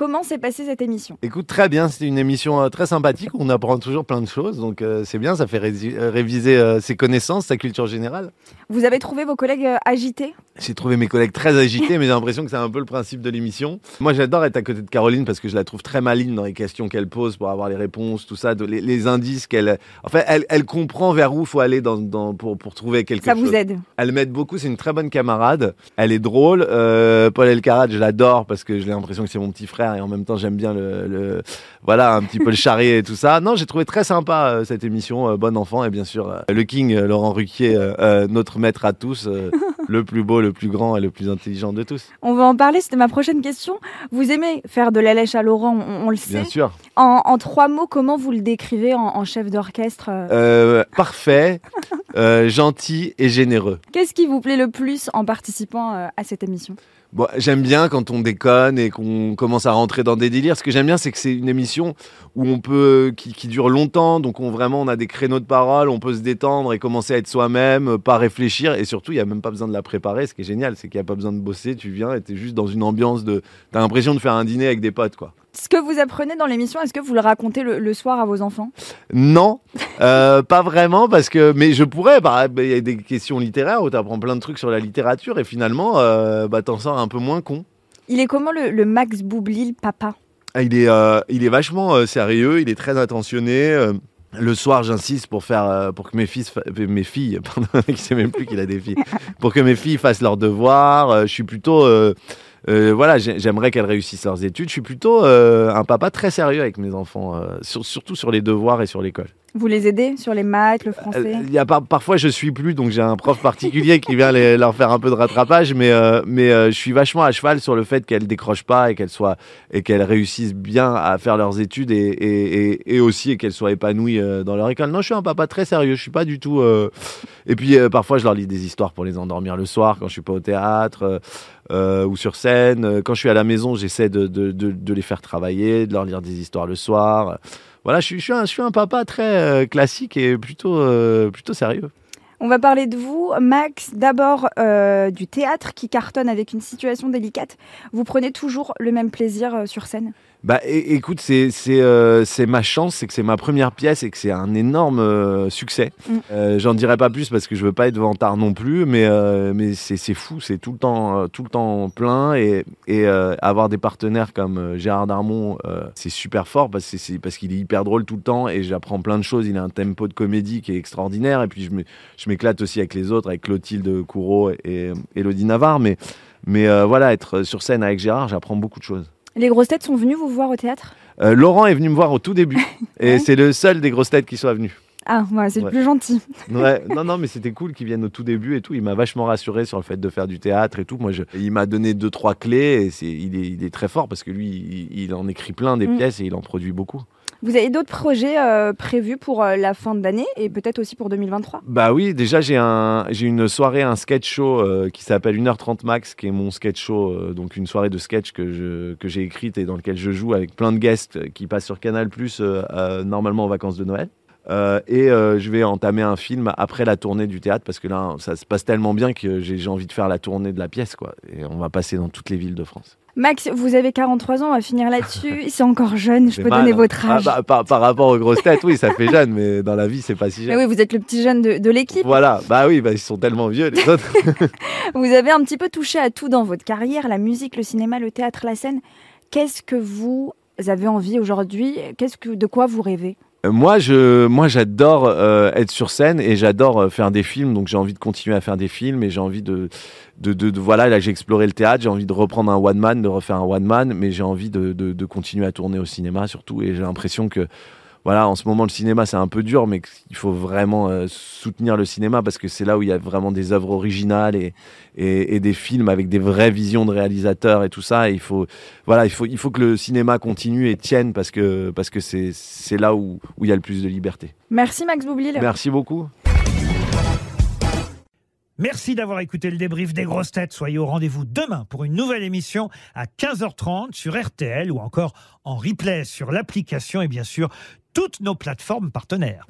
Comment s'est passée cette émission Écoute, très bien. C'était une émission euh, très sympathique. On apprend toujours plein de choses. Donc, euh, c'est bien. Ça fait euh, réviser euh, ses connaissances, sa culture générale. Vous avez trouvé vos collègues euh, agités? J'ai trouvé mes collègues très agités, mais j'ai l'impression que c'est un peu le principe de l'émission. Moi, j'adore être à côté de Caroline parce que je la trouve très maligne dans les questions qu'elle pose pour avoir les réponses, tout ça, les, les indices qu'elle. En fait, elle, elle comprend vers où il faut aller dans, dans- pour, pour trouver quelque Ça chose. vous aide? Elle m'aide beaucoup, c'est une très bonne camarade. Elle est drôle. Paul Elkarat, je l'adore parce que j'ai l'impression que c'est mon petit frère et en même temps j'aime bien le, le- voilà un petit peu le charrier et tout ça. Non, j'ai trouvé très sympa euh, cette émission, euh, bon enfant et bien sûr euh, le King euh, Laurent Ruquier, notre maître à tous, le plus beau, le plus grand et le plus intelligent de tous. On va en parler, c'était ma prochaine question. Vous aimez faire de la lèche à Laurent, on, on le sait. Bien sûr. En, en trois mots, comment vous le décrivez en, en chef d'orchestre parfait, gentil et généreux. Qu'est-ce qui vous plaît le plus en participant à cette émission? Bon, j'aime bien quand on déconne et qu'on commence à rentrer dans des délires. Ce que j'aime bien, c'est que c'est une émission où on peut, qui, dure longtemps, donc on vraiment on a des créneaux de parole, on peut se détendre et commencer à être soi-même, euh, pas réfléchir. Et surtout, il y a même pas besoin de la préparer. Ce qui est génial, c'est qu'il n'y a pas besoin de bosser. Tu viens et t'es juste dans une ambiance de, t'as l'impression de faire un dîner avec des potes, quoi. Ce que vous apprenez dans l'émission, est-ce que vous le racontez le, le soir à vos enfants? Non, euh, pas vraiment, parce que, mais je pourrais. bah, bah, Il y a des questions littéraires où t'apprends plein de trucs sur la littérature et finalement, euh, bah, t'en sors un peu moins con. Il est comment le, le Max Boublil papa? Ah, Il est, euh, il est vachement euh, sérieux, il est très attentionné. Le soir, j'insiste pour faire, euh, pour que mes fils, euh, mes filles, pardon, même plus qu'il a des filles, pour que mes filles fassent leurs devoirs. euh, je suis plutôt, euh, euh, voilà, j'ai- j'aimerais qu'elles réussissent leurs études. Je suis plutôt euh, un papa très sérieux avec mes enfants, sur- surtout sur les devoirs et sur l'école. Vous les aidez sur les maths, le français Euh, Il y a par- parfois je suis plus, donc j'ai un prof particulier qui vient les- leur faire un peu de rattrapage, mais euh, mais euh, je suis vachement à cheval sur le fait qu'elles décrochent pas et qu'elles soient et qu'elles réussissent bien à faire leurs études et et, et, aussi qu'elles soient épanouies dans leur école. Non, je suis un papa très sérieux. Je suis pas du tout. Et puis euh, parfois je leur lis des histoires pour les endormir le soir quand je suis pas au théâtre. euh, euh, ou sur scène. Quand je suis à la maison, j'essaie de, de, de, les faire travailler, de leur lire des histoires le soir. Voilà, je suis, je suis, un, papa très classique et plutôt, plutôt sérieux. On va parler de vous, Max. D'abord du théâtre qui cartonne avec une situation délicate. Vous prenez toujours le même plaisir sur scène? Bah écoute, c'est c'est euh, c'est ma chance, c'est que c'est ma première pièce et que c'est un énorme euh, succès. Mm. Euh, J'en dirai pas plus parce que je veux pas être vantard non plus, mais mais c'est c'est fou, c'est tout le temps tout le temps plein et et avoir des partenaires comme Gérard Darmon, c'est super fort parce que c'est parce qu'il est hyper drôle tout le temps et j'apprends plein de choses. Il a un tempo de comédie qui est extraordinaire et puis je me je m'éclate aussi avec les autres, avec Clotilde Courreau et Elodie Navarre, mais mais voilà, être sur scène avec Gérard, j'apprends beaucoup de choses. Les grosses têtes sont venues vous voir au théâtre? Euh, Laurent est venu me voir au tout début et Ouais. c'est le seul des grosses têtes qui soit venu. Ah, c'est Ouais. le plus gentil. Ouais, non, non, mais c'était cool qu'il vienne au tout début et tout. Il m'a vachement rassuré sur le fait de faire du théâtre et tout. Moi, je, il m'a donné deux, trois clés et il, est, il est très fort parce que lui, il, il en écrit plein des Mm. pièces et il en produit beaucoup. Vous avez d'autres projets euh, prévus pour euh, la fin d'année et peut-être aussi pour 2023 Bah oui, déjà, j'ai, un, j'ai une soirée, un sketch show euh, qui s'appelle 1h30 max, qui est mon sketch show, donc une soirée de sketch que, que j'ai écrite et dans lequel je joue avec plein de guests qui passent sur Canal, euh, normalement en vacances de Noël. Euh, et euh, je vais entamer un film après la tournée du théâtre parce que là, ça se passe tellement bien que j'ai, envie de faire la tournée de la pièce, quoi. Et on va passer dans toutes les villes de France. Max, vous avez 43 ans, on va finir là-dessus. C'est encore jeune, je peux mal, donner hein. votre Ah, âge. bah, par, par rapport aux grosses têtes, oui, ça fait jeune, mais dans la vie, c'est pas si Mais jeune. oui, vous êtes le petit jeune de, de l'équipe. Voilà, bah oui, bah, ils sont tellement vieux, les autres. Vous avez un petit peu touché à tout dans votre carrière, la musique, le cinéma, le théâtre, la scène. Qu'est-ce que vous avez envie aujourd'hui? Qu'est-ce que de quoi vous rêvez? Moi, je, moi, j'adore euh, être sur scène et j'adore euh, faire des films. Donc, j'ai envie de continuer à faire des films et j'ai envie de, de, voilà. Là, j'ai exploré le théâtre. J'ai envie de reprendre un one man, de refaire un one man, mais j'ai envie de continuer à tourner au cinéma surtout. Et j'ai l'impression que, voilà, en ce moment, le cinéma, c'est un peu dur, mais qu'il faut vraiment euh, soutenir le cinéma parce que c'est là où il y a vraiment des œuvres originales et, et, et des films avec des vraies visions de réalisateurs et tout ça. Et il faut, voilà, il faut, il faut que le cinéma continue et tienne parce que, parce que c'est, c'est là où, où il y a le plus de liberté. Merci Max Boublil. Merci beaucoup. Merci d'avoir écouté le débrief des grosses têtes. Soyez au rendez-vous demain pour une nouvelle émission à 15h30 sur RTL ou encore en replay sur l'application et bien sûr toutes nos plateformes partenaires.